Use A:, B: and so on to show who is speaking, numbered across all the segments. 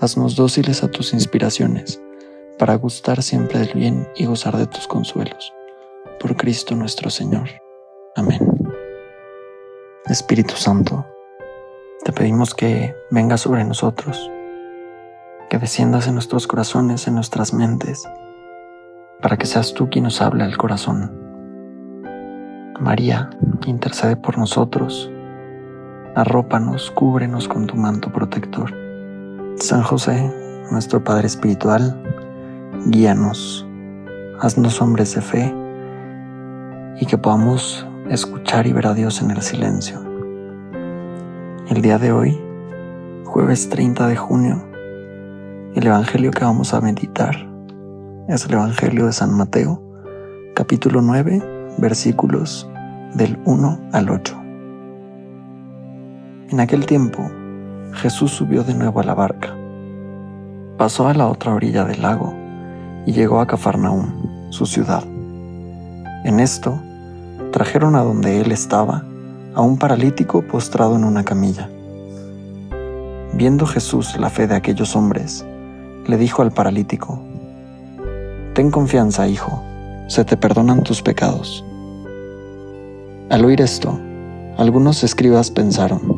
A: Haznos dóciles a tus inspiraciones para gustar siempre del bien y gozar de tus consuelos. Por Cristo nuestro Señor. Amén. Espíritu Santo, te pedimos que vengas sobre nosotros, que desciendas en nuestros corazones, en nuestras mentes, para que seas tú quien nos hable al corazón. María, intercede por nosotros, arrópanos, cúbrenos con tu manto protector. San José, nuestro Padre Espiritual, guíanos, haznos hombres de fe y que podamos escuchar y ver a Dios en el silencio. El día de hoy, jueves 30 de junio, el Evangelio que vamos a meditar es el Evangelio de San Mateo, capítulo 9, versículos del 1 al 8. En aquel tiempo, Jesús subió de nuevo a la barca, pasó a la otra orilla del lago y llegó a Cafarnaúm, su ciudad. En esto, trajeron a donde él estaba a un paralítico postrado en una camilla. Viendo Jesús la fe de aquellos hombres, le dijo al paralítico, Ten confianza, hijo, se te perdonan tus pecados. Al oír esto, algunos escribas pensaron,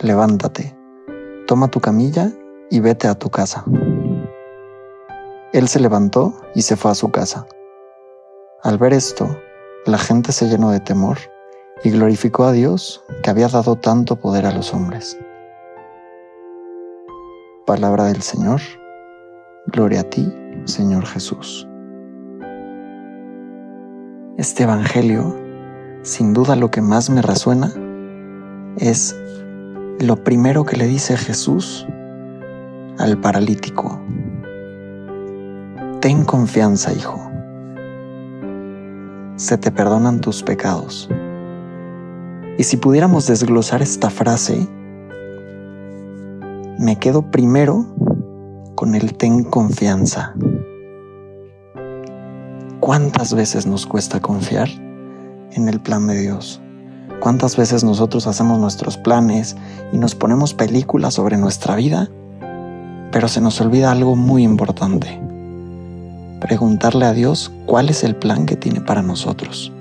A: levántate, toma tu camilla y vete a tu casa. Él se levantó y se fue a su casa. Al ver esto, la gente se llenó de temor y glorificó a Dios que había dado tanto poder a los hombres. Palabra del Señor. Gloria a ti, Señor Jesús. Este Evangelio, sin duda lo que más me resuena, es lo primero que le dice Jesús al paralítico. Ten confianza, hijo se te perdonan tus pecados. Y si pudiéramos desglosar esta frase, me quedo primero con el ten confianza. ¿Cuántas veces nos cuesta confiar en el plan de Dios? ¿Cuántas veces nosotros hacemos nuestros planes y nos ponemos películas sobre nuestra vida, pero se nos olvida algo muy importante? preguntarle a Dios cuál es el plan que tiene para nosotros.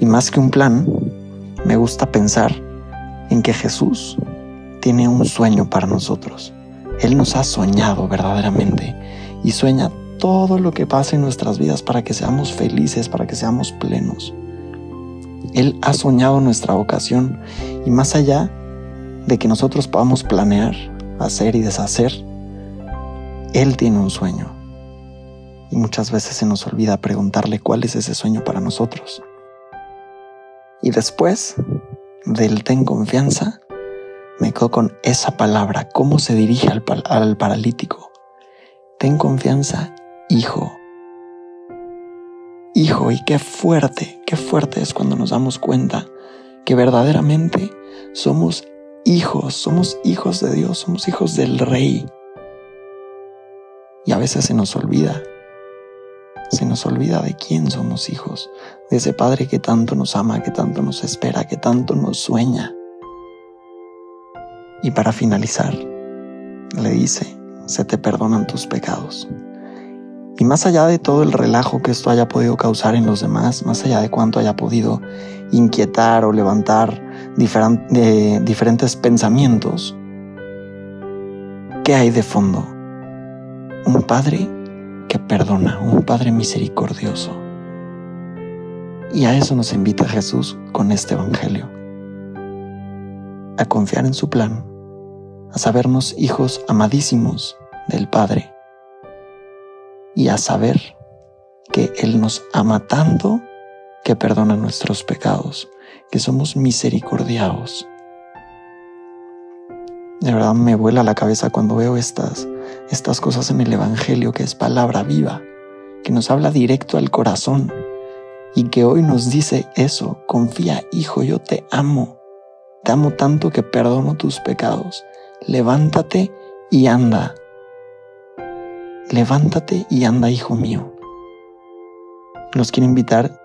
A: Y más que un plan, me gusta pensar en que Jesús tiene un sueño para nosotros. Él nos ha soñado verdaderamente y sueña todo lo que pasa en nuestras vidas para que seamos felices, para que seamos plenos. Él ha soñado nuestra vocación y más allá de que nosotros podamos planear, hacer y deshacer, Él tiene un sueño y muchas veces se nos olvida preguntarle cuál es ese sueño para nosotros. Y después del ten confianza, me quedo con esa palabra, cómo se dirige al, al paralítico. Ten confianza, hijo. Hijo, y qué fuerte, qué fuerte es cuando nos damos cuenta que verdaderamente somos hijos, somos hijos de Dios, somos hijos del Rey. Y a veces se nos olvida se nos olvida de quién somos hijos, de ese Padre que tanto nos ama, que tanto nos espera, que tanto nos sueña. Y para finalizar, le dice, se te perdonan tus pecados. Y más allá de todo el relajo que esto haya podido causar en los demás, más allá de cuánto haya podido inquietar o levantar diferentes pensamientos, ¿qué hay de fondo? Un Padre que perdona, un Padre misericordioso. Y a eso nos invita Jesús con este Evangelio. A confiar en su plan, a sabernos hijos amadísimos del Padre y a saber que Él nos ama tanto que perdona nuestros pecados, que somos misericordiados. De verdad me vuela la cabeza cuando veo estas, estas cosas en el Evangelio, que es palabra viva, que nos habla directo al corazón y que hoy nos dice eso, confía, hijo, yo te amo, te amo tanto que perdono tus pecados, levántate y anda, levántate y anda, hijo mío. Nos quiero invitar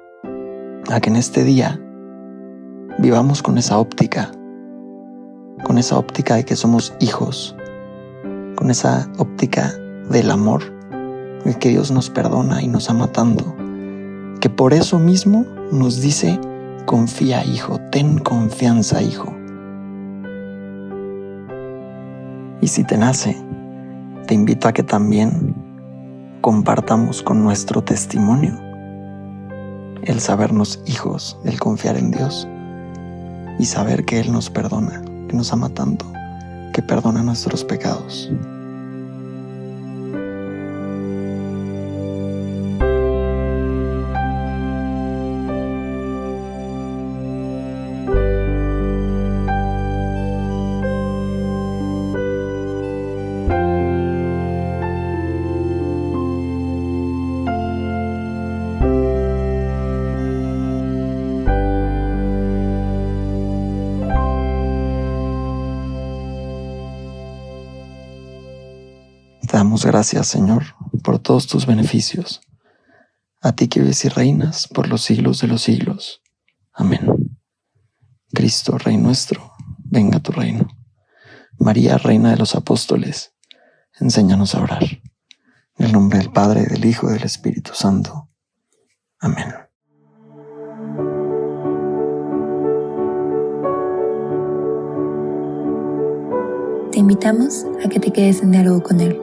A: a que en este día vivamos con esa óptica, con esa óptica de que somos hijos, con esa óptica del amor, de que Dios nos perdona y nos ama tanto, que por eso mismo nos dice, confía hijo, ten confianza hijo. Y si te nace, te invito a que también compartamos con nuestro testimonio el sabernos hijos, el confiar en Dios y saber que Él nos perdona, que nos ama tanto, que perdona nuestros pecados. Gracias, Señor, por todos tus beneficios. A ti que vives y reinas por los siglos de los siglos. Amén. Cristo, Rey nuestro, venga tu reino. María, Reina de los Apóstoles, enséñanos a orar. En el nombre del Padre, del Hijo y del Espíritu Santo. Amén.
B: Te invitamos a que te quedes en diálogo con Él.